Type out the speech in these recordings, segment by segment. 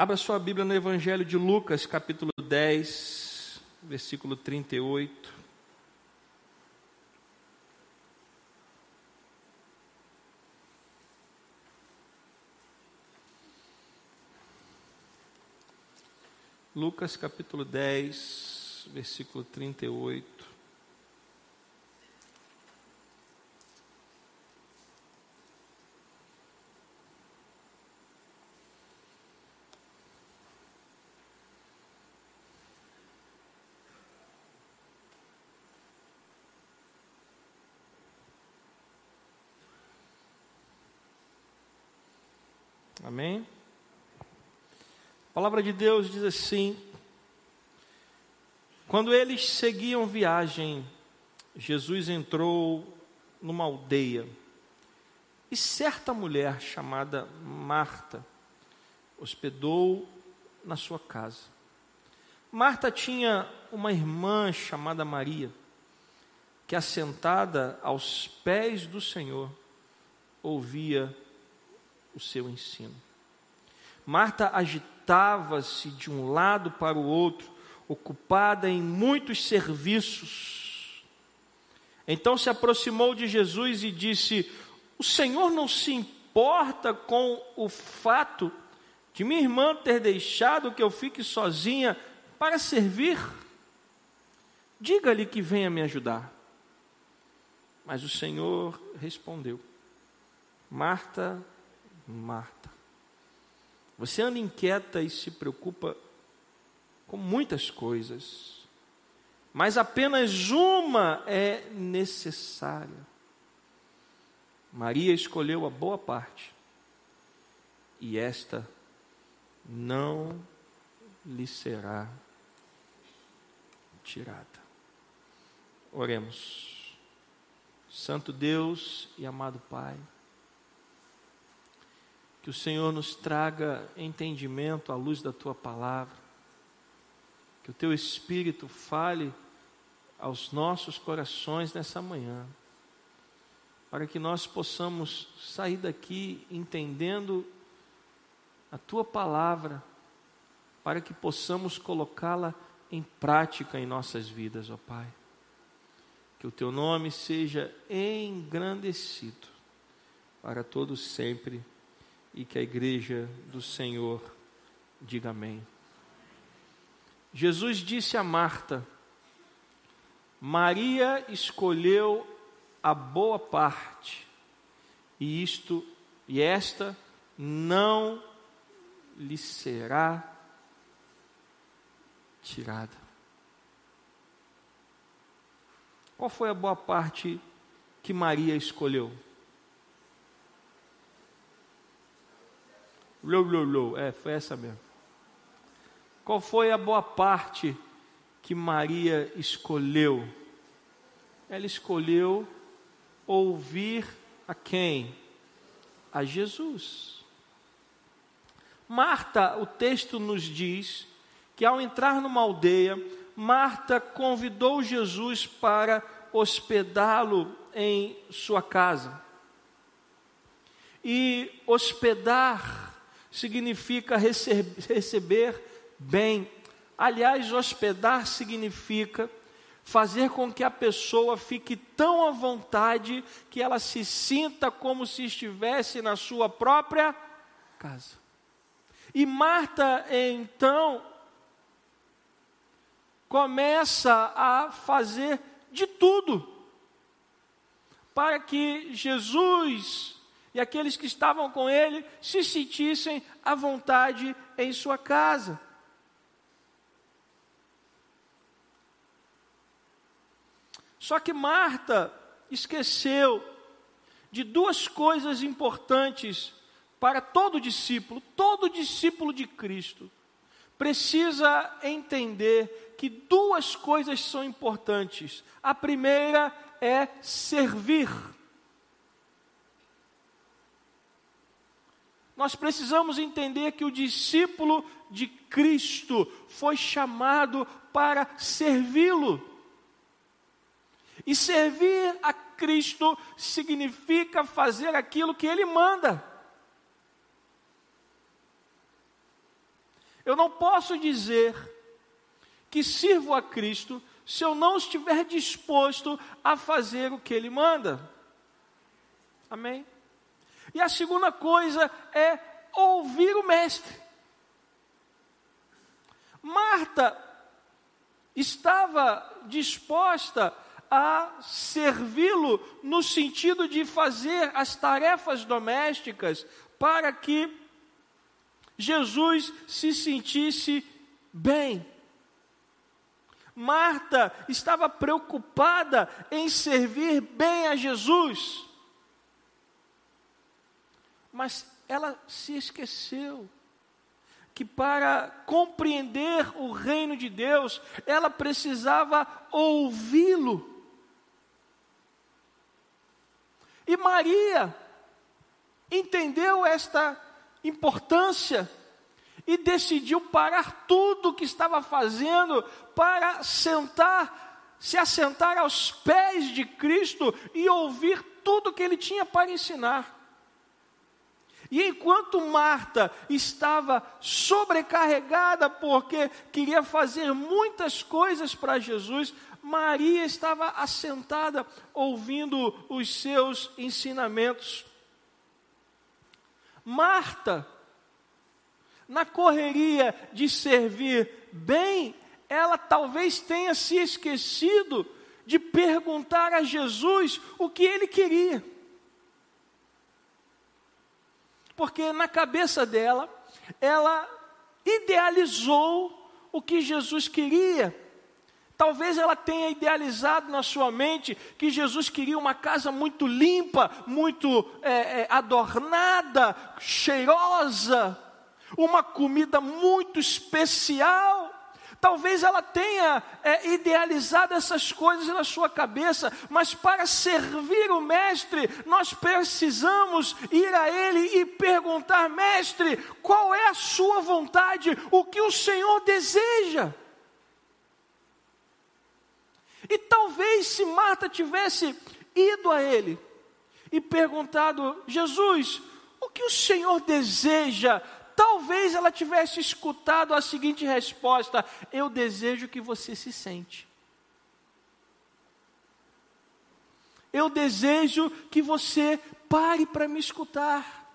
Abra sua Bíblia no Evangelho de Lucas, capítulo 10, versículo 38. Lucas capítulo 10, versículo 38. Amém? A palavra de Deus diz assim: quando eles seguiam viagem, Jesus entrou numa aldeia e certa mulher chamada Marta hospedou na sua casa. Marta tinha uma irmã chamada Maria, que assentada aos pés do Senhor ouvia o seu ensino. Marta agitava-se de um lado para o outro, ocupada em muitos serviços. Então se aproximou de Jesus e disse: O Senhor não se importa com o fato de minha irmã ter deixado que eu fique sozinha para servir? Diga-lhe que venha me ajudar. Mas o Senhor respondeu: Marta, Marta. Você anda inquieta e se preocupa com muitas coisas, mas apenas uma é necessária. Maria escolheu a boa parte, e esta não lhe será tirada. Oremos. Santo Deus e amado Pai, que o Senhor nos traga entendimento à luz da tua palavra. Que o teu espírito fale aos nossos corações nessa manhã. Para que nós possamos sair daqui entendendo a tua palavra, para que possamos colocá-la em prática em nossas vidas, ó Pai. Que o teu nome seja engrandecido para todos sempre e que a igreja do Senhor diga amém. Jesus disse a Marta: Maria escolheu a boa parte, e isto e esta não lhe será tirada. Qual foi a boa parte que Maria escolheu? Lou, lou, lou. É, foi essa mesmo. Qual foi a boa parte que Maria escolheu? Ela escolheu ouvir a quem? A Jesus. Marta, o texto nos diz que ao entrar numa aldeia, Marta convidou Jesus para hospedá-lo em sua casa. E hospedar significa receber bem. Aliás, hospedar significa fazer com que a pessoa fique tão à vontade que ela se sinta como se estivesse na sua própria casa. E Marta, então, começa a fazer de tudo para que Jesus e aqueles que estavam com ele se sentissem à vontade em sua casa. Só que Marta esqueceu de duas coisas importantes para todo discípulo, todo discípulo de Cristo precisa entender que duas coisas são importantes. A primeira é servir. Nós precisamos entender que o discípulo de Cristo foi chamado para servi-lo. E servir a Cristo significa fazer aquilo que Ele manda. Eu não posso dizer que sirvo a Cristo se eu não estiver disposto a fazer o que Ele manda. Amém? E a segunda coisa é ouvir o Mestre. Marta estava disposta a servi-lo no sentido de fazer as tarefas domésticas para que Jesus se sentisse bem. Marta estava preocupada em servir bem a Jesus, mas ela se esqueceu que para compreender o reino de Deus, ela precisava ouvi-lo. E Maria entendeu esta importância e decidiu parar tudo o que estava fazendo para sentar, se assentar aos pés de Cristo e ouvir tudo que ele tinha para ensinar. E enquanto Marta estava sobrecarregada porque queria fazer muitas coisas para Jesus, Maria estava assentada ouvindo os seus ensinamentos. Marta, na correria de servir bem, ela talvez tenha se esquecido de perguntar a Jesus o que ele queria. Porque na cabeça dela, ela idealizou o que Jesus queria. Talvez ela tenha idealizado na sua mente que Jesus queria uma casa muito limpa, muito é, é, adornada, cheirosa, uma comida muito especial. Talvez ela tenha é, idealizado essas coisas na sua cabeça, mas para servir o Mestre, nós precisamos ir a Ele e perguntar: Mestre, qual é a Sua vontade? O que o Senhor deseja? E talvez se Marta tivesse ido a Ele e perguntado: Jesus, o que o Senhor deseja talvez ela tivesse escutado a seguinte resposta: Eu desejo que você se sente. Eu desejo que você pare para me escutar.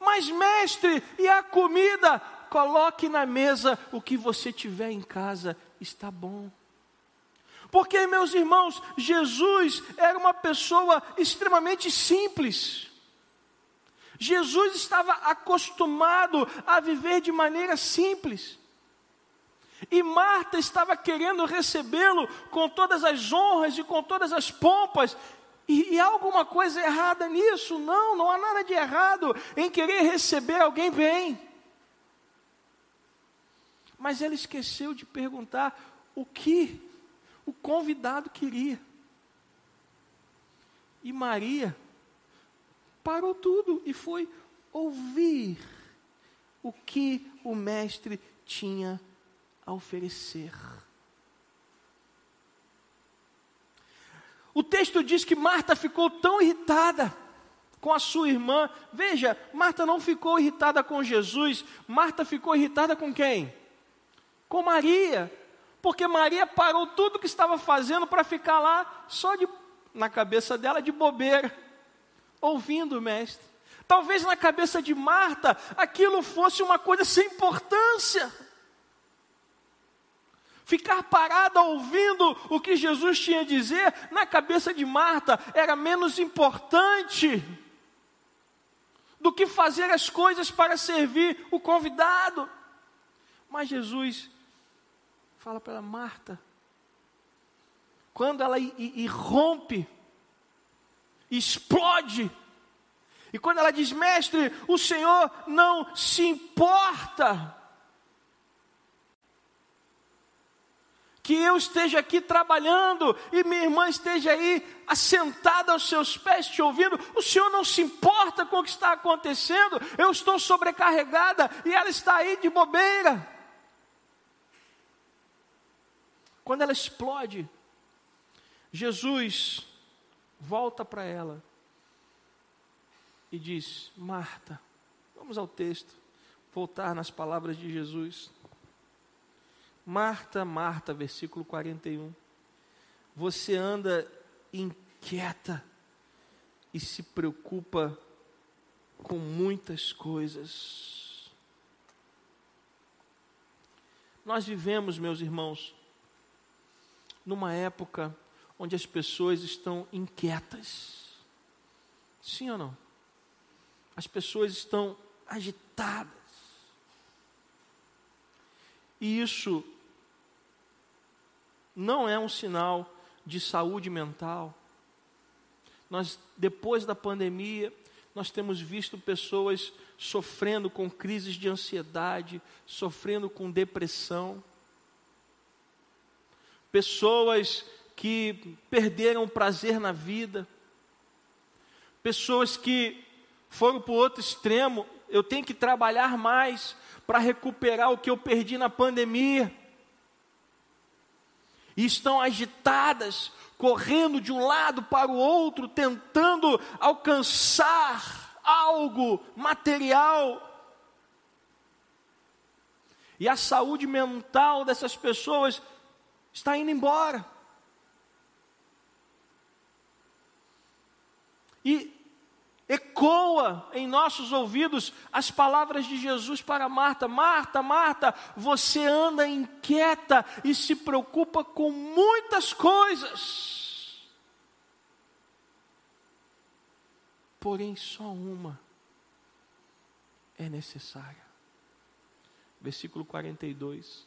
Mas, mestre, e a comida? Coloque na mesa o que você tiver em casa, está bom. Porque, meus irmãos, Jesus era uma pessoa extremamente simples. Jesus estava acostumado a viver de maneira simples. E Marta estava querendo recebê-lo com todas as honras e com todas as pompas. E, e há alguma coisa errada nisso? Não, não há nada de errado em querer receber alguém bem. Mas ela esqueceu de perguntar o que o convidado queria. E Maria parou tudo e foi ouvir o que o mestre tinha a oferecer. O texto diz que Marta ficou tão irritada com a sua irmã. Veja, Marta não ficou irritada com Jesus, Marta ficou irritada com quem? Com Maria. Porque Maria parou tudo que estava fazendo para ficar lá só de na cabeça dela de bobeira ouvindo o mestre. Talvez na cabeça de Marta aquilo fosse uma coisa sem importância. Ficar parada ouvindo o que Jesus tinha a dizer, na cabeça de Marta era menos importante do que fazer as coisas para servir o convidado. Mas Jesus fala para Marta, quando ela irrompe explode. E quando ela diz, mestre, o Senhor não se importa que eu esteja aqui trabalhando e minha irmã esteja aí assentada aos seus pés te ouvindo, o Senhor não se importa com o que está acontecendo, eu estou sobrecarregada e ela está aí de bobeira. Quando ela explode, Jesus volta para ela e diz: Marta, vamos ao texto, voltar nas palavras de Jesus. Marta, Marta, versículo 41. Você anda inquieta e se preocupa com muitas coisas. Nós vivemos, meus irmãos, numa época onde as pessoas estão inquietas. Sim ou não? As pessoas estão agitadas. E isso não é um sinal de saúde mental. Nós, depois da pandemia, nós temos visto pessoas sofrendo com crises de ansiedade, sofrendo com depressão. Pessoas que perderam o prazer na vida. Pessoas que foram para o outro extremo, eu tenho que trabalhar mais para recuperar o que eu perdi na pandemia. E estão agitadas, correndo de um lado para o outro, tentando alcançar algo material. E a saúde mental dessas pessoas está indo embora. E ecoa em nossos ouvidos as palavras de Jesus para Marta: Marta, Marta, você anda inquieta e se preocupa com muitas coisas, porém só uma é necessária. Versículo 42.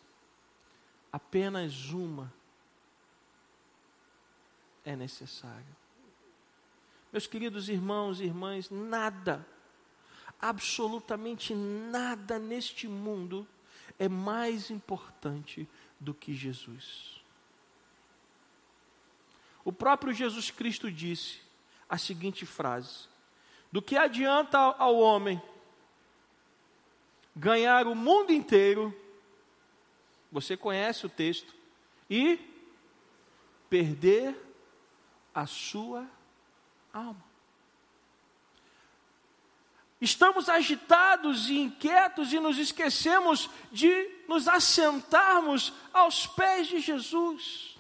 Apenas uma é necessária. Meus queridos irmãos e irmãs, nada, absolutamente nada neste mundo é mais importante do que Jesus. O próprio Jesus Cristo disse a seguinte frase: Do que adianta ao homem ganhar o mundo inteiro, você conhece o texto, e perder a sua alma. Estamos agitados e inquietos e nos esquecemos de nos assentarmos aos pés de Jesus.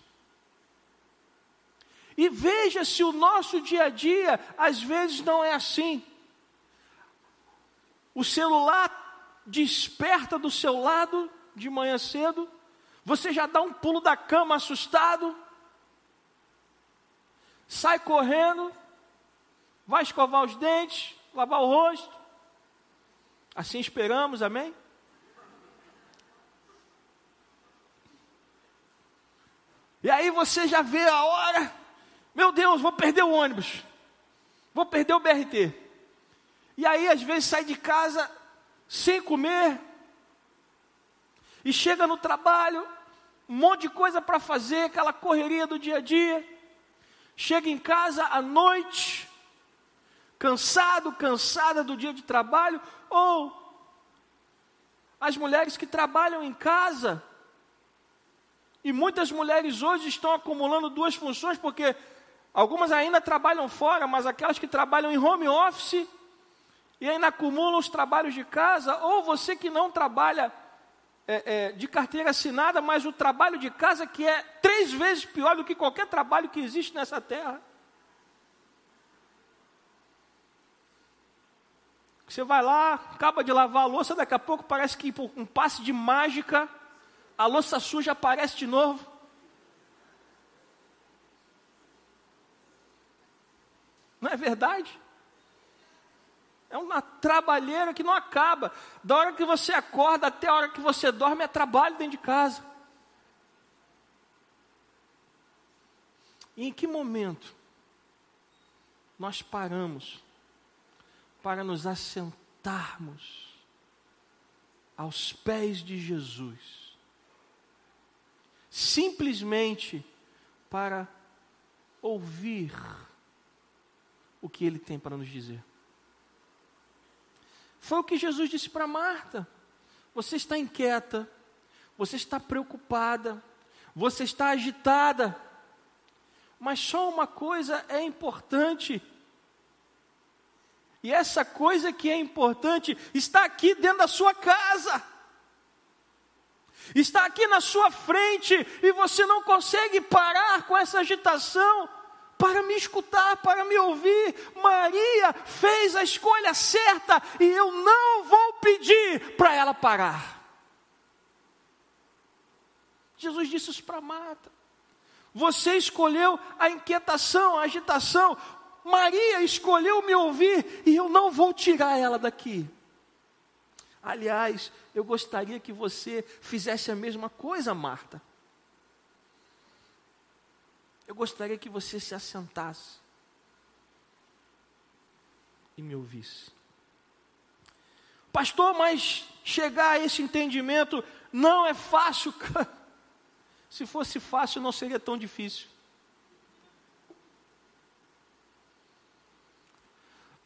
E veja se o nosso dia a dia às vezes não é assim. O celular desperta do seu lado de manhã cedo, você já dá um pulo da cama assustado, sai correndo, vai escovar os dentes, lavar o rosto. Assim esperamos, amém? E aí você já vê a hora, meu Deus, vou perder o ônibus, vou perder o BRT. E aí às vezes sai de casa sem comer, e chega no trabalho, um monte de coisa para fazer, aquela correria do dia a dia. Chega em casa à noite, cansado, cansada do dia de trabalho, ou as mulheres que trabalham em casa. E muitas mulheres hoje estão acumulando duas funções, porque algumas ainda trabalham fora, mas aquelas que trabalham em home office e ainda acumulam os trabalhos de casa, ou você que não trabalha é, é, de carteira assinada, mas o trabalho de casa que é três vezes pior do que qualquer trabalho que existe nessa terra. Você vai lá, acaba de lavar a louça, daqui a pouco parece que por um passe de mágica, a louça suja aparece de novo. Não é verdade? É uma trabalheira que não acaba. Da hora que você acorda até a hora que você dorme é trabalho dentro de casa. E em que momento nós paramos para nos assentarmos aos pés de Jesus, simplesmente para ouvir o que Ele tem para nos dizer. Foi o que Jesus disse para Marta: você está inquieta, você está preocupada, você está agitada, mas só uma coisa é importante E essa coisa que é importante está aqui dentro da sua casa. Está aqui na sua frente e você não consegue parar com essa agitação para me escutar, para me ouvir. Maria fez a escolha certa e eu não vou pedir para ela parar. Jesus disse isso para Marta. Você escolheu a inquietação, a agitação. Maria escolheu me ouvir e eu não vou tirar ela daqui. Aliás, eu gostaria que você fizesse a mesma coisa, Marta. Eu gostaria que você se assentasse e me ouvisse. Pastor, mas chegar a esse entendimento não é fácil. Se fosse fácil, não seria tão difícil.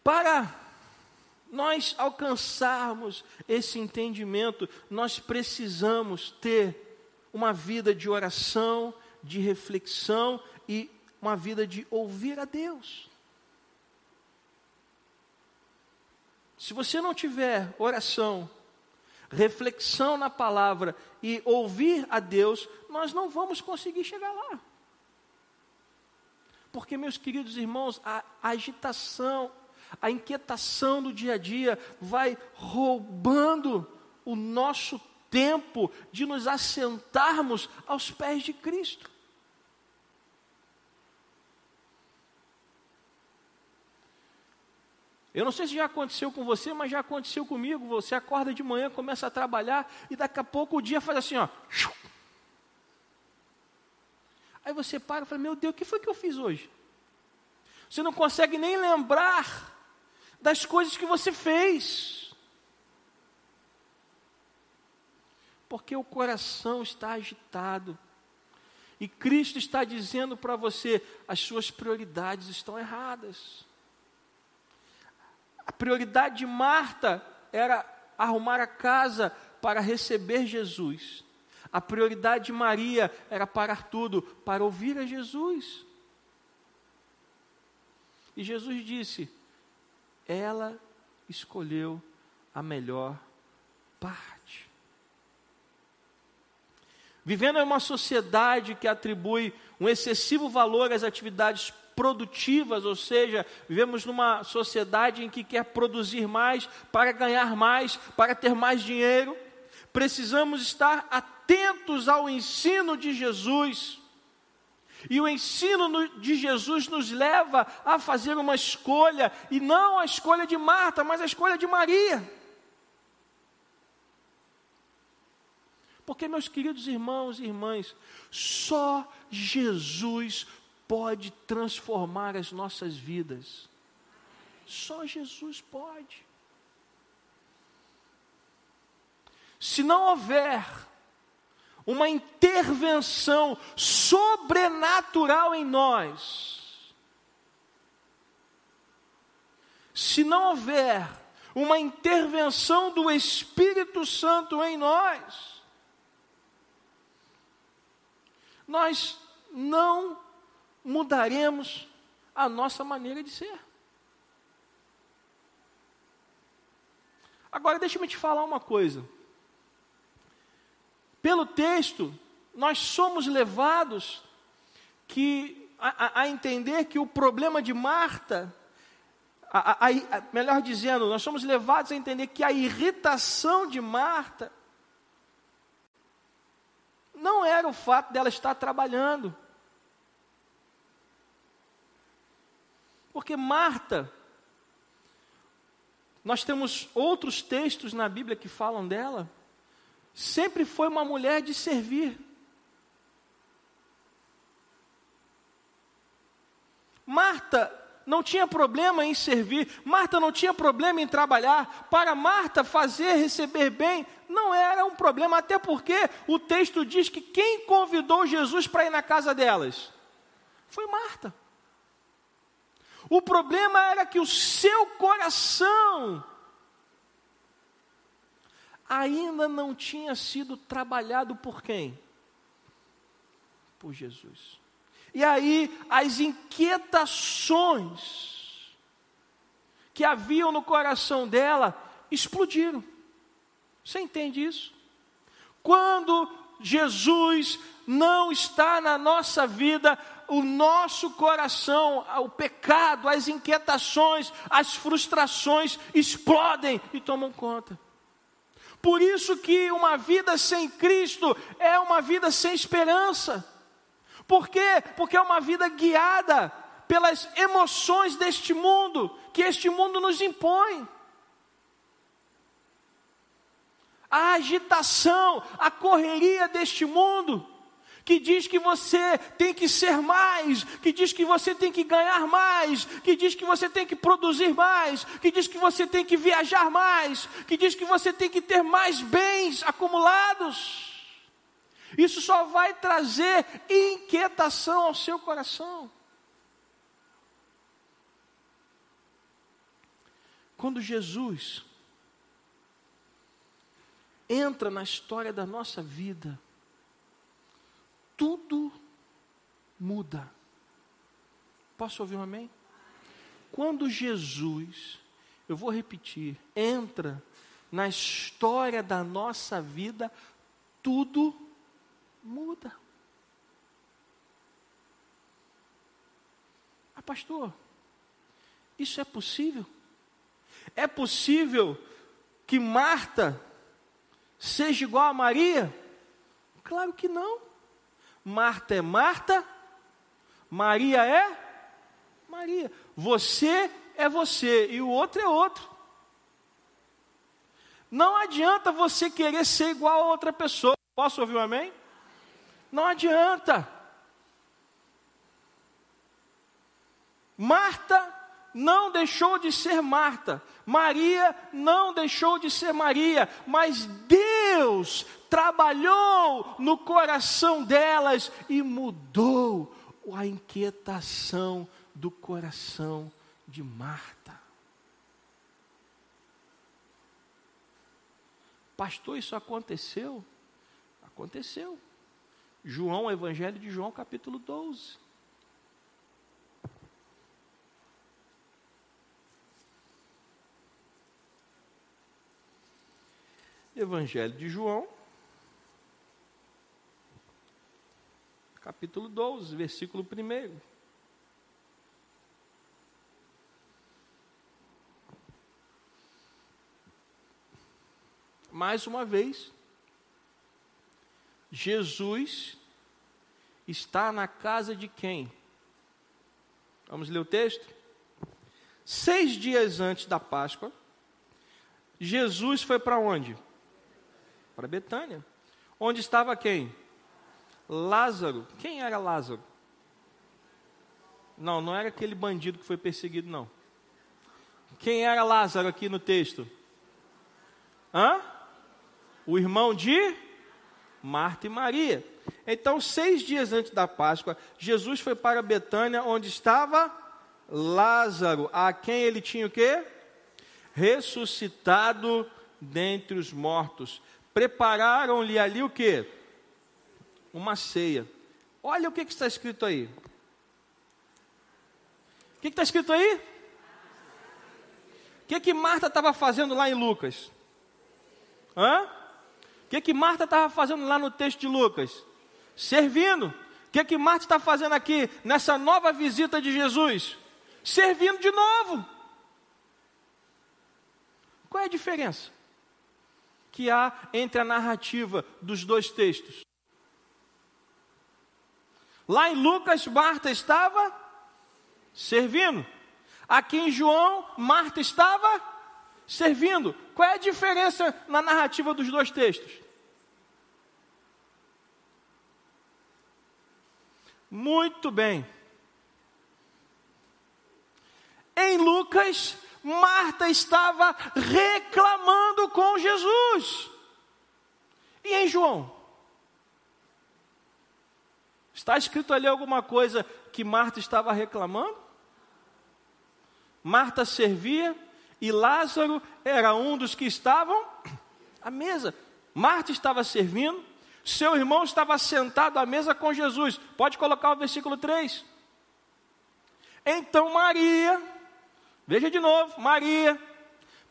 Para nós alcançarmos esse entendimento, nós precisamos ter uma vida de oração, de reflexão e uma vida de ouvir a Deus. Se você não tiver oração, reflexão na palavra e ouvir a Deus, nós não vamos conseguir chegar lá. Porque, meus queridos irmãos, a agitação, a inquietação do dia a dia vai roubando o nosso tempo de nos assentarmos aos pés de Cristo. Eu não sei se já aconteceu com você, mas já aconteceu comigo. Você acorda de manhã, começa a trabalhar e daqui a pouco o dia faz assim, ó. Aí você para e fala: Meu Deus, o que foi que eu fiz hoje? Você não consegue nem lembrar das coisas que você fez. Porque o coração está agitado. E Cristo está dizendo para você: as suas prioridades estão erradas. A prioridade de Marta era arrumar a casa para receber Jesus. A prioridade de Maria era parar tudo para ouvir a Jesus. E Jesus disse: ela escolheu a melhor parte. Vivendo em uma sociedade que atribui um excessivo valor às atividades produtivas, ou seja, vivemos numa sociedade em que quer produzir mais para ganhar mais, para ter mais dinheiro. Precisamos estar atentos ao ensino de Jesus. E o ensino de Jesus nos leva a fazer uma escolha, e não a escolha de Marta, mas a escolha de Maria. Porque, meus queridos irmãos e irmãs, só Jesus pode transformar as nossas vidas. Só Jesus pode. Se não houver uma intervenção sobrenatural em nós, se não houver uma intervenção do Espírito Santo em nós, nós não mudaremos a nossa maneira de ser. Agora, deixa-me te falar uma coisa. Pelo texto, nós somos levados que, a, a entender que o problema de Marta, a, a, melhor dizendo, nós somos levados a entender que a irritação de Marta não era o fato dela estar trabalhando. Porque Marta, nós temos outros textos na Bíblia que falam dela, sempre foi uma mulher de servir. Marta não tinha problema em servir, Marta não tinha problema em trabalhar. Para Marta, fazer, receber bem, não era um problema, até porque o texto diz que quem convidou Jesus para ir na casa delas foi Marta. O problema era que o seu coração ainda não tinha sido trabalhado por quem? Por Jesus. E aí as inquietações que haviam no coração dela explodiram. Você entende isso? Quando Jesus não está na nossa vida, o nosso coração, o pecado, as inquietações, as frustrações explodem e tomam conta. Por isso que uma vida sem Cristo é uma vida sem esperança. Por quê? Porque é uma vida guiada pelas emoções deste mundo, que este mundo nos impõe. A agitação, a correria deste mundo, que diz que você tem que ser mais, que diz que você tem que ganhar mais, que diz que você tem que produzir mais, que diz que você tem que viajar mais, que diz que você tem que ter mais bens acumulados. Isso só vai trazer inquietação ao seu coração. Quando Jesus entra na história da nossa vida, tudo muda. Posso ouvir um amém? Quando Jesus, eu vou repetir, entra na história da nossa vida, tudo muda. Ah, pastor, isso é possível? É possível que Marta seja igual a Maria? Claro que não. Marta é Marta, Maria é Maria. Você é você e o outro é outro. Não adianta você querer ser igual a outra pessoa. Posso ouvir um amém? Não adianta. Marta não deixou de ser Marta, Maria não deixou de ser Maria, mas Deus trabalhou no coração delas e mudou a inquietação do coração de Marta. Pastor, isso aconteceu? Aconteceu. João, Evangelho de João, capítulo 12. Evangelho de João, capítulo 12, versículo 1. Mais uma vez, Jesus está na casa de quem? Vamos ler o texto? Seis dias antes da Páscoa, Jesus foi para onde? Para Betânia. Onde estava quem? Lázaro. Quem era Lázaro? Não, não era aquele bandido que foi perseguido, não. Quem era Lázaro aqui no texto? Hã? O irmão de Marta e Maria. Então, seis dias antes da Páscoa, Jesus foi para Betânia, onde estava Lázaro, a quem ele tinha o quê? Ressuscitado dentre os mortos. Prepararam-lhe ali o quê? uma ceia. Olha o que, que está escrito aí. O que, que está escrito aí? O que, que Marta estava fazendo lá em Lucas? Hã? O que, que Marta estava fazendo lá no texto de Lucas? Servindo. O que, que Marta está fazendo aqui nessa nova visita de Jesus? Servindo de novo. Qual é a diferença que há entre a narrativa dos dois textos? Lá em Lucas, Marta estava servindo. Aqui em João, Marta estava servindo. Qual é a diferença na narrativa dos dois textos? Muito bem. Em Lucas, Marta estava reclamando com Jesus. E em João? Está escrito ali alguma coisa que Marta estava reclamando? Marta servia e Lázaro era um dos que estavam à mesa. Marta estava servindo, seu irmão estava sentado à mesa com Jesus. Pode colocar o versículo 3. Então Maria Veja de novo, Maria,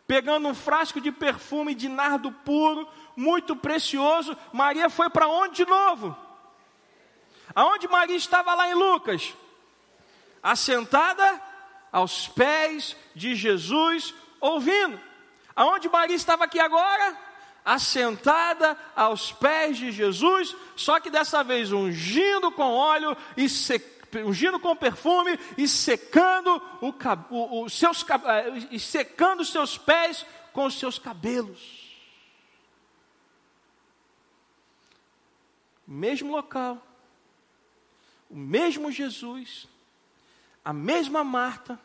pegando um frasco de perfume de nardo puro, muito precioso, Maria foi para onde de novo? Aonde Maria estava lá em Lucas? Assentada aos pés de Jesus, ouvindo. Aonde Maria estava aqui agora? Assentada aos pés de Jesus, só que dessa vez ungindo com óleo e ungindo com perfume e secando o, o, os seus eh, e secando os seus pés com os seus cabelos. Mesmo local, o mesmo Jesus, a mesma Marta,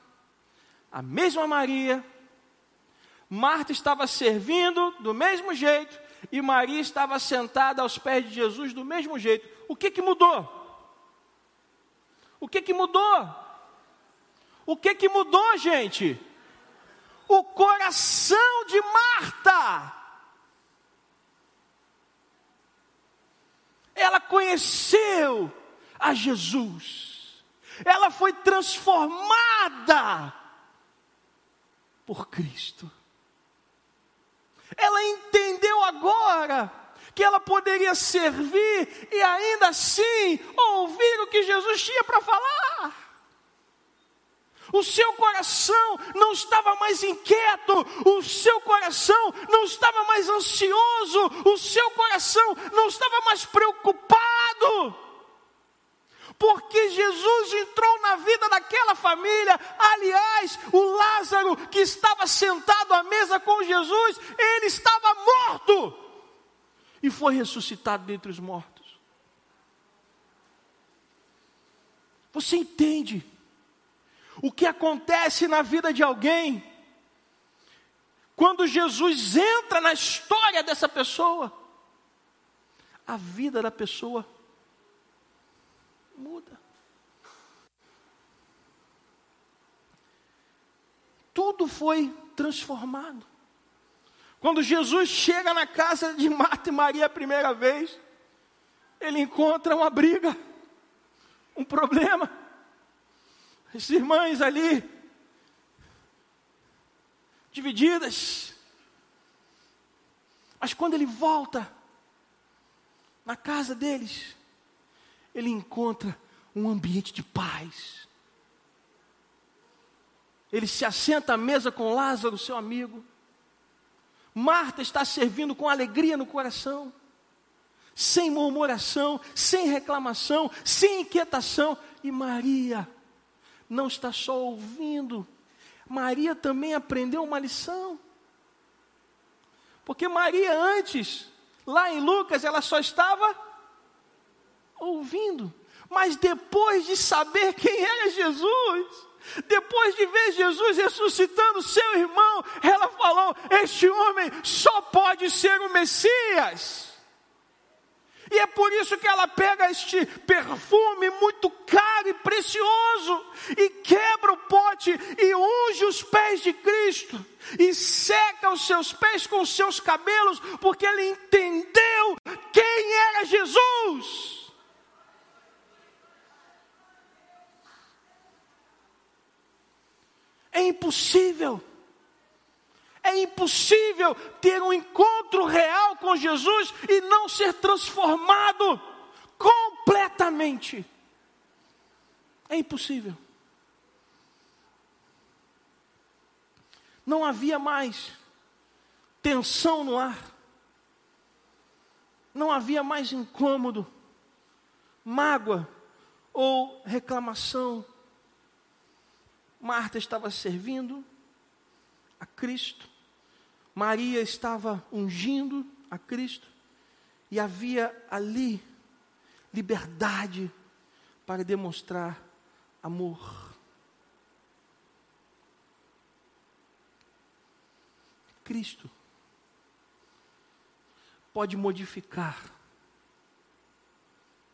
a mesma Maria. Marta estava servindo do mesmo jeito e Maria estava sentada aos pés de Jesus do mesmo jeito. O que que mudou? O que que mudou? O que que mudou, gente? O coração de Marta. Ela conheceu a Jesus. Ela foi transformada por Cristo. Ela entendeu agora que ela poderia servir e ainda assim ouvir o que Jesus tinha para falar. O seu coração não estava mais inquieto, o seu coração não estava mais ansioso, o seu coração não estava mais preocupado porque Jesus entrou na vida daquela família. Aliás, o Lázaro que estava sentado à mesa com Jesus, ele estava morto e foi ressuscitado dentre os mortos. Você entende o que acontece na vida de alguém quando Jesus entra na história dessa pessoa? A vida da pessoa muda. Tudo foi transformado. Quando Jesus chega na casa de Marta e Maria a primeira vez, ele encontra uma briga, um problema. As irmãs ali, divididas. Mas quando ele volta na casa deles, ele encontra um ambiente de paz. Ele se assenta à mesa com Lázaro, seu amigo. Marta está servindo com alegria no coração, sem murmuração, sem reclamação, sem inquietação. E Maria não está só ouvindo, Maria também aprendeu uma lição. Porque Maria antes, lá em Lucas, ela só estava ouvindo. Mas depois de saber quem era Jesus, depois de ver Jesus ressuscitando seu irmão, ela falou: Este homem só pode ser o Messias. E é por isso que ela pega este perfume muito caro e precioso e quebra o pote e unge os pés de Cristo e seca os seus pés com os seus cabelos, porque ele entendeu quem era Jesus. É impossível. É impossível ter um encontro real com Jesus e não ser transformado completamente. É impossível. Não havia mais tensão no ar. Não havia mais incômodo, mágoa ou reclamação Marta estava servindo a Cristo, Maria estava ungindo a Cristo, e havia ali liberdade para demonstrar amor. Cristo pode modificar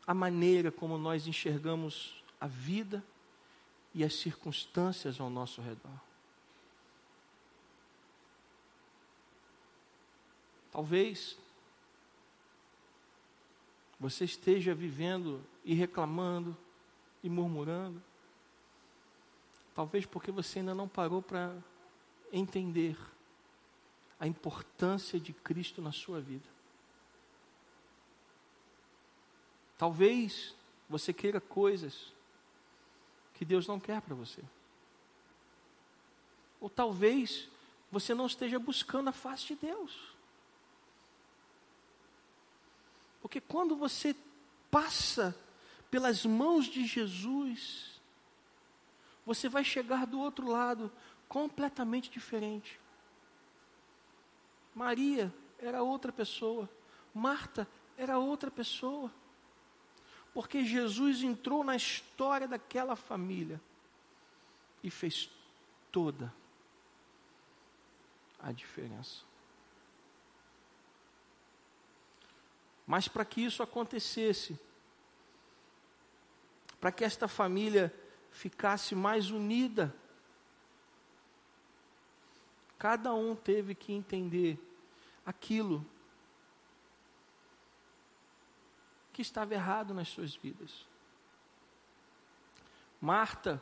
a maneira como nós enxergamos a vida e as circunstâncias ao nosso redor. Talvez você esteja vivendo e reclamando e murmurando. Talvez porque você ainda não parou para entender a importância de Cristo na sua vida. Talvez você queira coisas que Deus não quer para você. Ou talvez você não esteja buscando a face de Deus. Porque quando você passa pelas mãos de Jesus, você vai chegar do outro lado completamente diferente. Maria era outra pessoa, Marta era outra pessoa. Porque Jesus entrou na história daquela família e fez toda a diferença. Mas para que isso acontecesse, para que esta família ficasse mais unida, cada um teve que entender aquilo que estava errado nas suas vidas. Marta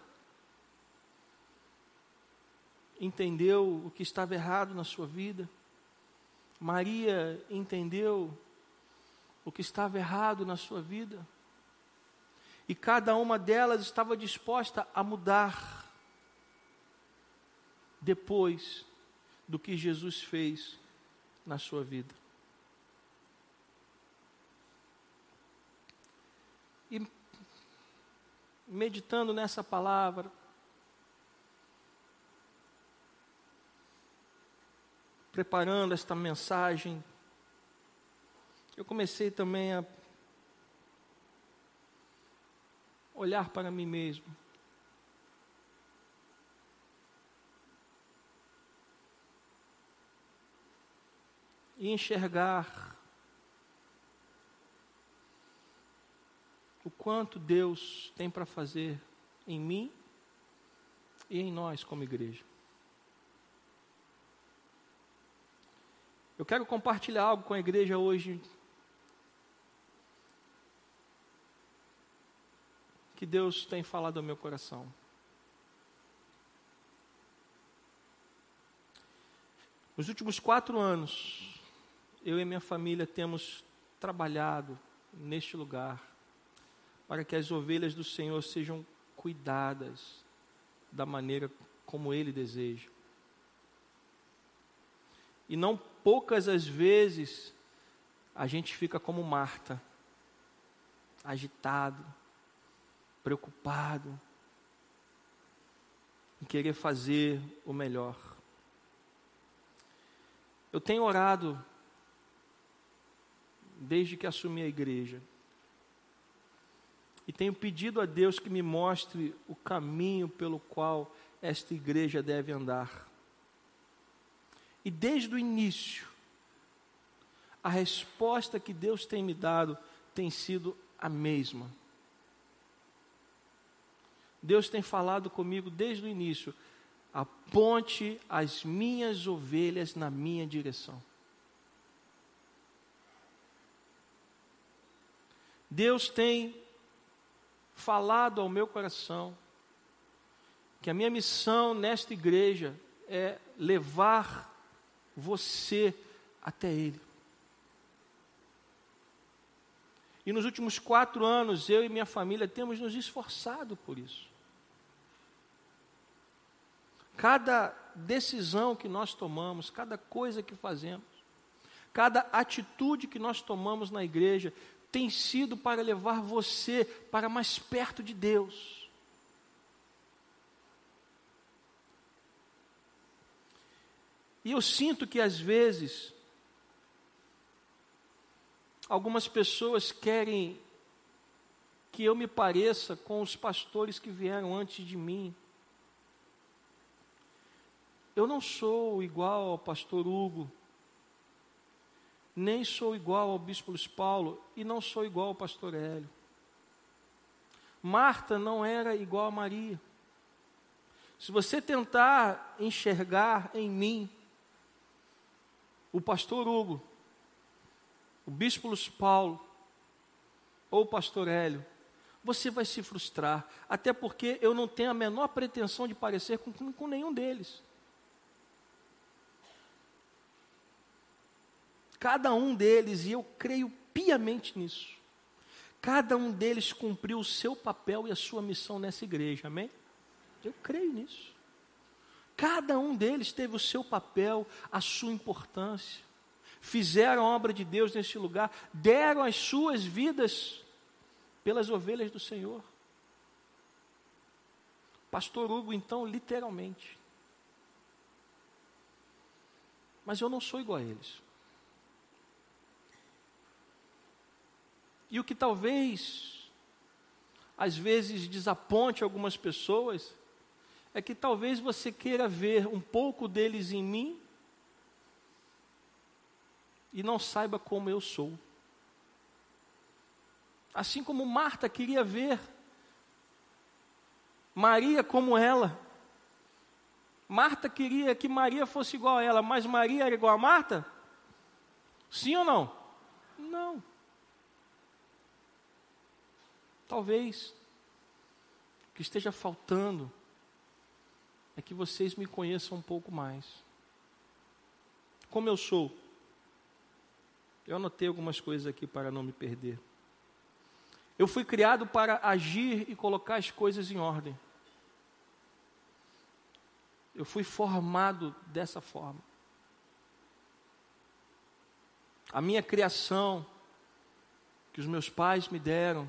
entendeu o que estava errado na sua vida. Maria entendeu o que estava errado na sua vida. E cada uma delas estava disposta a mudar depois do que Jesus fez na sua vida. E meditando nessa palavra, preparando esta mensagem, eu comecei também a olhar para mim mesmo. E enxergar o quanto Deus tem para fazer em mim e em nós como igreja. Eu quero compartilhar algo com a igreja hoje. Que Deus tem falado ao meu coração. Nos últimos quatro anos, eu e minha família temos trabalhado neste lugar para que as ovelhas do Senhor sejam cuidadas da maneira como Ele deseja. E não poucas as vezes a gente fica como Marta, agitado, preocupado, em querer fazer o melhor. Eu tenho orado desde que assumi a igreja. E tenho pedido a Deus que me mostre o caminho pelo qual esta igreja deve andar. E desde o início, a resposta que Deus tem me dado tem sido a mesma. Deus tem falado comigo desde o início: aponte as minhas ovelhas na minha direção. Deus tem falado ao meu coração que a minha missão nesta igreja é levar você até Ele. E nos últimos quatro anos, eu e minha família temos nos esforçado por isso. Cada decisão que nós tomamos, cada coisa que fazemos, cada atitude que nós tomamos na igreja, tem sido para levar você para mais perto de Deus. E eu sinto que às vezes algumas pessoas querem que eu me pareça com os pastores que vieram antes de mim. Eu não sou igual ao pastor Hugo, nem sou igual ao bispo Luiz Paulo e não sou igual ao pastor Hélio. Marta não era igual a Maria. Se você tentar enxergar em mim o pastor Hugo, o bispo Luiz Paulo ou o pastor Hélio, você vai se frustrar, até porque eu não tenho a menor pretensão de parecer com, com nenhum deles. Cada um deles, e eu creio piamente nisso, cada um deles cumpriu o seu papel e a sua missão nessa igreja, amém? Eu creio nisso. Cada um deles teve o seu papel, a sua importância. Fizeram a obra de Deus neste lugar, deram as suas vidas pelas ovelhas do Senhor. Pastor Hugo, então, literalmente. Mas eu não sou igual a eles. E o que talvez, às vezes, desaponte algumas pessoas, é que talvez você queira ver um pouco deles em mim e não saiba como eu sou. Assim como Marta queria ver Maria como ela. Marta queria que Maria fosse igual a ela, mas Maria era igual a Marta? Sim ou não? Não. Talvez o que esteja faltando é que vocês me conheçam um pouco mais. Como eu sou. Eu anotei algumas coisas aqui para não me perder. Eu fui criado para agir e colocar as coisas em ordem. Eu fui formado dessa forma. A minha criação, que os meus pais me deram,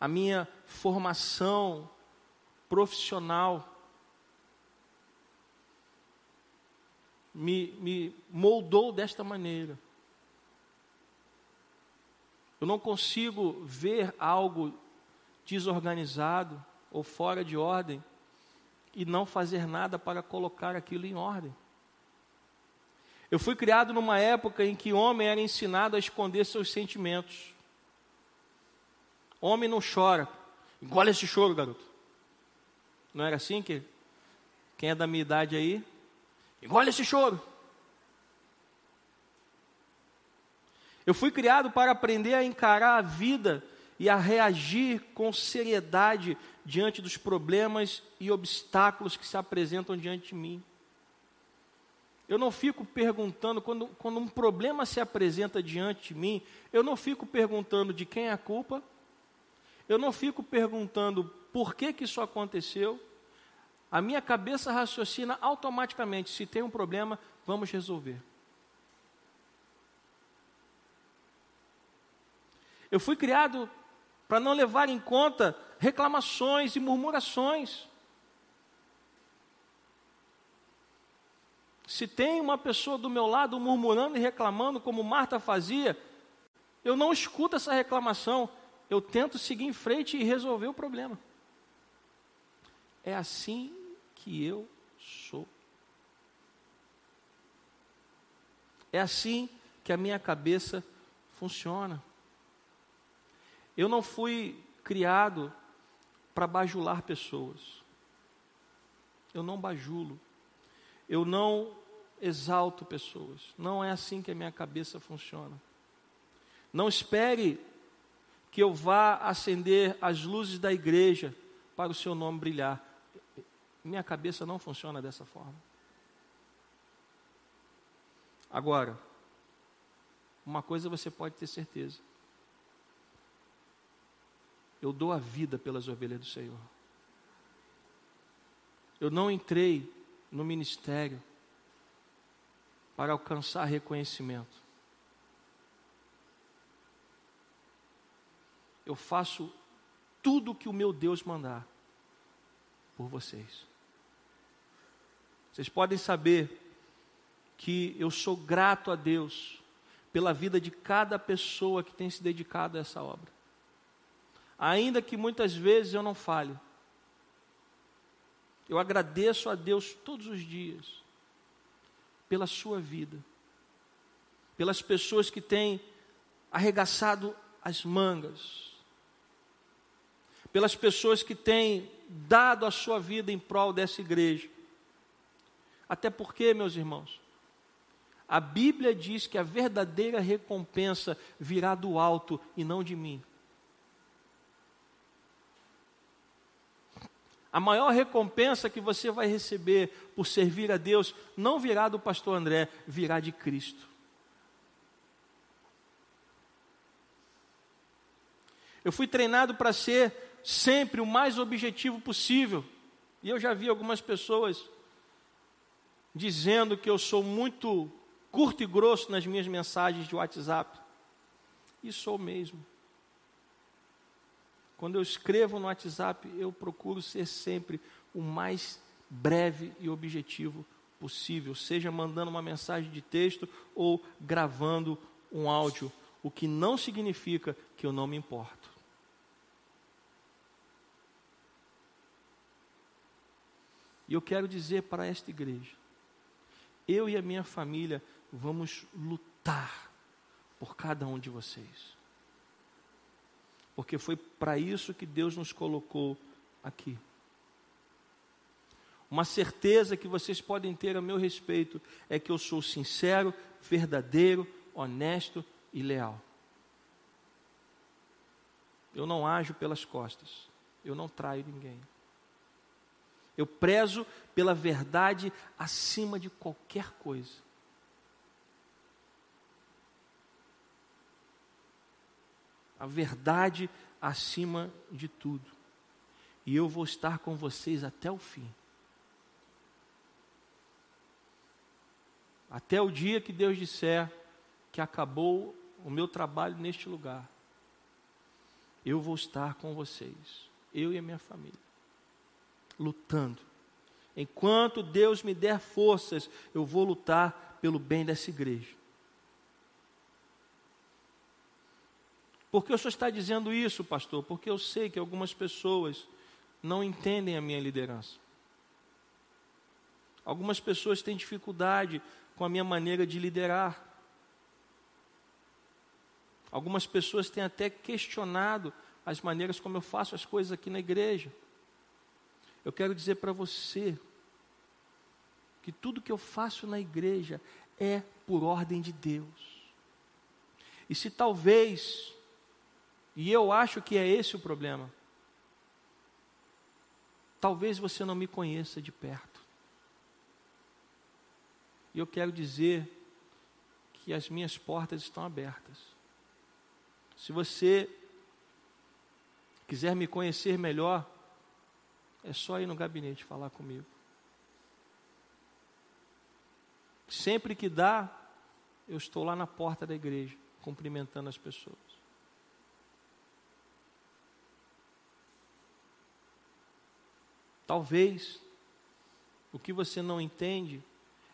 a minha formação profissional me, me moldou desta maneira. Eu não consigo ver algo desorganizado ou fora de ordem e não fazer nada para colocar aquilo em ordem. Eu fui criado numa época em que o homem era ensinado a esconder seus sentimentos. Homem não chora. Engole esse choro, garoto. Não era assim que quem é da minha idade aí? Engole esse choro. Eu fui criado para aprender a encarar a vida e a reagir com seriedade diante dos problemas e obstáculos que se apresentam diante de mim. Eu não fico perguntando, quando, quando um problema se apresenta diante de mim, eu não fico perguntando de quem é a culpa, eu não fico perguntando por que, que isso aconteceu. A minha cabeça raciocina automaticamente: se tem um problema, vamos resolver. Eu fui criado para não levar em conta reclamações e murmurações. Se tem uma pessoa do meu lado murmurando e reclamando, como Marta fazia, eu não escuto essa reclamação, eu tento seguir em frente e resolver o problema. É assim que eu sou. É assim que a minha cabeça funciona. Eu não fui criado para bajular pessoas. Eu não bajulo. Eu não exalto pessoas. Não é assim que a minha cabeça funciona. Não espere que eu vá acender as luzes da igreja para o seu nome brilhar. Minha cabeça não funciona dessa forma. Agora, uma coisa você pode ter certeza: eu dou a vida pelas ovelhas do Senhor. Eu não entrei no ministério para alcançar reconhecimento. Eu faço tudo o que o meu Deus mandar por vocês. Vocês podem saber que eu sou grato a Deus pela vida de cada pessoa que tem se dedicado a essa obra. Ainda que muitas vezes eu não fale, eu agradeço a Deus todos os dias pela sua vida, pelas pessoas que têm arregaçado as mangas, pelas pessoas que têm dado a sua vida em prol dessa igreja. Até porque, meus irmãos, a Bíblia diz que a verdadeira recompensa virá do alto e não de mim. A maior recompensa que você vai receber por servir a Deus não virá do pastor André, virá de Cristo. Eu fui treinado para ser sempre o mais objetivo possível. E eu já vi algumas pessoas dizendo que eu sou muito curto e grosso nas minhas mensagens de WhatsApp. E sou mesmo. Quando eu escrevo no WhatsApp, eu procuro ser sempre o mais breve e objetivo possível, seja mandando uma mensagem de texto ou gravando um áudio, o que não significa que eu não me importo. E eu quero dizer para esta igreja: eu e a minha família vamos lutar por cada um de vocês porque foi para isso que Deus nos colocou aqui. Uma certeza que vocês podem ter a meu respeito é que eu sou sincero, verdadeiro, honesto e leal. Eu não ajo pelas costas, eu não traio ninguém. Eu prezo pela verdade acima de qualquer coisa. a verdade acima de tudo. E eu vou estar com vocês até o fim. Até o dia que Deus disser que acabou o meu trabalho neste lugar. Eu vou estar com vocês, eu e a minha família, lutando. Enquanto Deus me der forças, eu vou lutar pelo bem dessa igreja. Por que o senhor está dizendo isso, pastor? Porque eu sei que algumas pessoas não entendem a minha liderança. Algumas pessoas têm dificuldade com a minha maneira de liderar. Algumas pessoas têm até questionado as maneiras como eu faço as coisas aqui na igreja. Eu quero dizer para você que tudo que eu faço na igreja é por ordem de Deus. E se talvez e eu acho que é esse o problema. Talvez você não me conheça de perto. E eu quero dizer que as minhas portas estão abertas. Se você quiser me conhecer melhor, é só ir no gabinete falar comigo. Sempre que dá, eu estou lá na porta da igreja, cumprimentando as pessoas. Talvez o que você não entende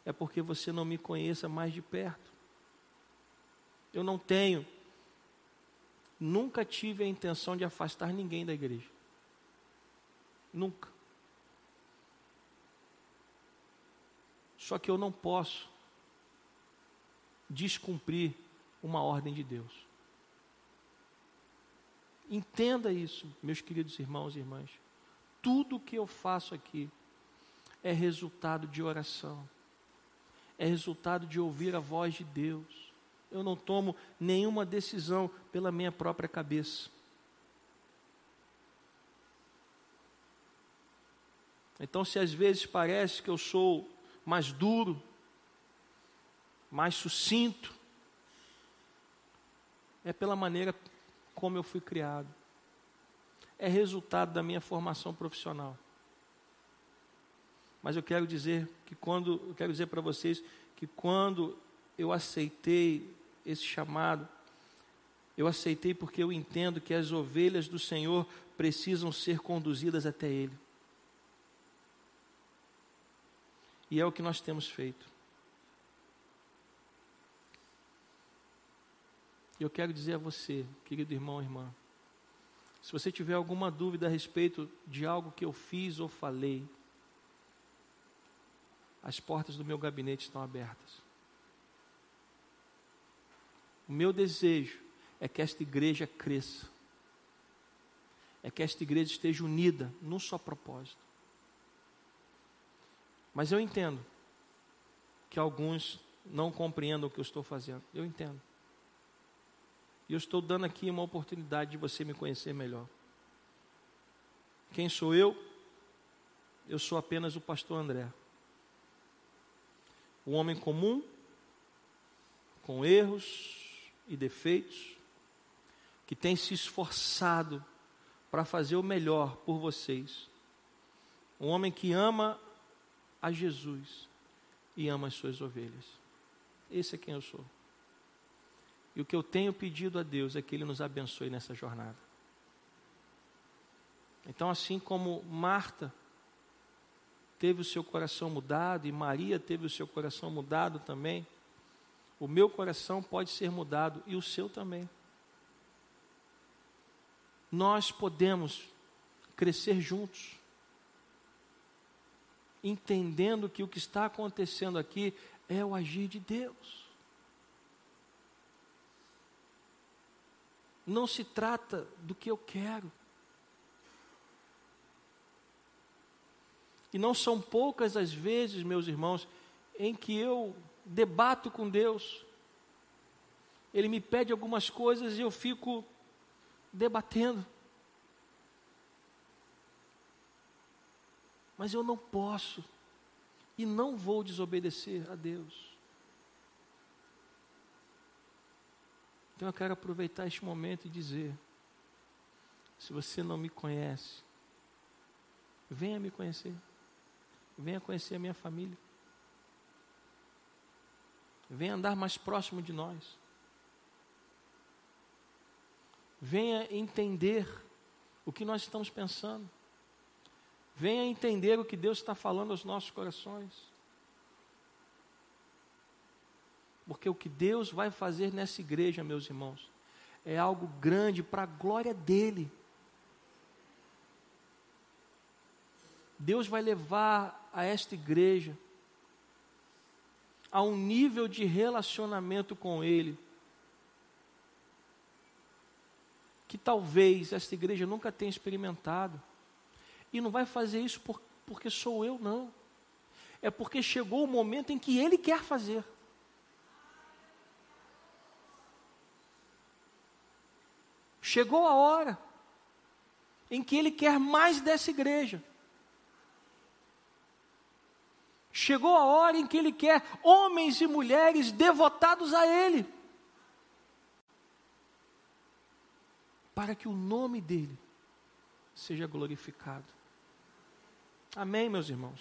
é porque você não me conheça mais de perto. Eu não tenho, nunca tive a intenção de afastar ninguém da igreja. Nunca. Só que eu não posso descumprir uma ordem de Deus. Entenda isso, meus queridos irmãos e irmãs tudo que eu faço aqui é resultado de oração, é resultado de ouvir a voz de Deus. Eu não tomo nenhuma decisão pela minha própria cabeça. Então, se às vezes parece que eu sou mais duro, mais sucinto, é pela maneira como eu fui criado é resultado da minha formação profissional. Mas eu quero dizer que quando eu quero dizer para vocês que quando eu aceitei esse chamado, eu aceitei porque eu entendo que as ovelhas do Senhor precisam ser conduzidas até Ele. E é o que nós temos feito. Eu quero dizer a você, querido irmão e irmã, se você tiver alguma dúvida a respeito de algo que eu fiz ou falei, as portas do meu gabinete estão abertas. O meu desejo é que esta igreja cresça, é que esta igreja esteja unida num só propósito. Mas eu entendo que alguns não compreendam o que eu estou fazendo. Eu entendo. E eu estou dando aqui uma oportunidade de você me conhecer melhor. Quem sou eu? eu sou apenas o pastor André. Um homem comum, com erros e defeitos, que tem se esforçado para fazer o melhor por vocês. Um homem que ama a Jesus e ama as suas ovelhas. Esse é quem eu sou. E o que eu tenho pedido a Deus é que Ele nos abençoe nessa jornada. Então, assim como Marta teve o seu coração mudado e Maria teve o seu coração mudado também, o meu coração pode ser mudado e o seu também. Nós podemos crescer juntos, entendendo que o que está acontecendo aqui é o agir de Deus. Não se trata do que eu quero. E não são poucas as vezes, meus irmãos, em que eu debato com Deus. Ele me pede algumas coisas e eu fico debatendo. Mas eu não posso e não vou desobedecer a Deus. Então eu quero aproveitar este momento e dizer: se você não me conhece, venha me conhecer. Venha conhecer a minha família. Venha andar mais próximo de nós. Venha entender o que nós estamos pensando. Venha entender o que Deus está falando aos nossos corações. Porque o que Deus vai fazer nessa igreja, meus irmãos, é algo grande para a glória dEle. Deus vai levar a esta igreja a um nível de relacionamento com Ele que talvez esta igreja nunca tenha experimentado. E não vai fazer isso por, porque sou eu, não. É porque chegou o momento em que Ele quer fazer. Chegou a hora em que Ele quer mais dessa igreja. Chegou a hora em que Ele quer homens e mulheres devotados a Ele, para que o nome dEle seja glorificado. Amém, meus irmãos?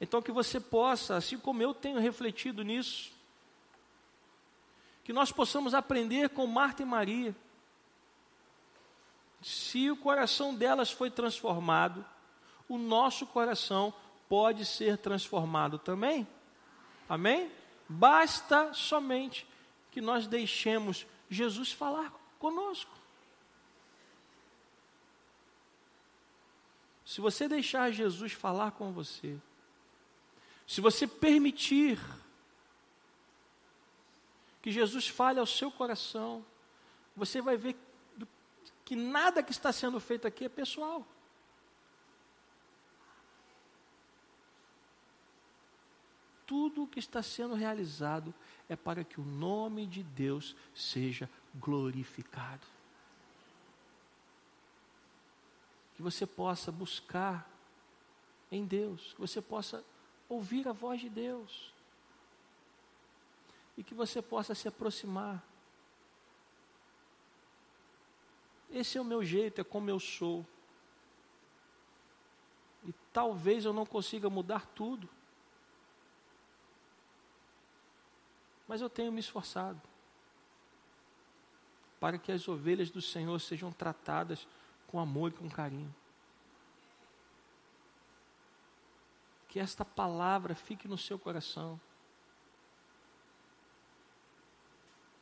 Então, que você possa, assim como eu tenho refletido nisso, que nós possamos aprender com Marta e Maria. Se o coração delas foi transformado, o nosso coração pode ser transformado também. Amém? Basta somente que nós deixemos Jesus falar conosco. Se você deixar Jesus falar com você, se você permitir que Jesus fale ao seu coração, você vai ver que nada que está sendo feito aqui é pessoal. tudo o que está sendo realizado é para que o nome de Deus seja glorificado. Que você possa buscar em Deus, que você possa ouvir a voz de Deus, e que você possa se aproximar. Esse é o meu jeito, é como eu sou. E talvez eu não consiga mudar tudo. Mas eu tenho me esforçado para que as ovelhas do Senhor sejam tratadas com amor e com carinho. Que esta palavra fique no seu coração.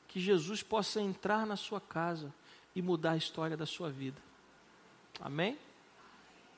Que Jesus possa entrar na sua casa e mudar a história da sua vida. Amém?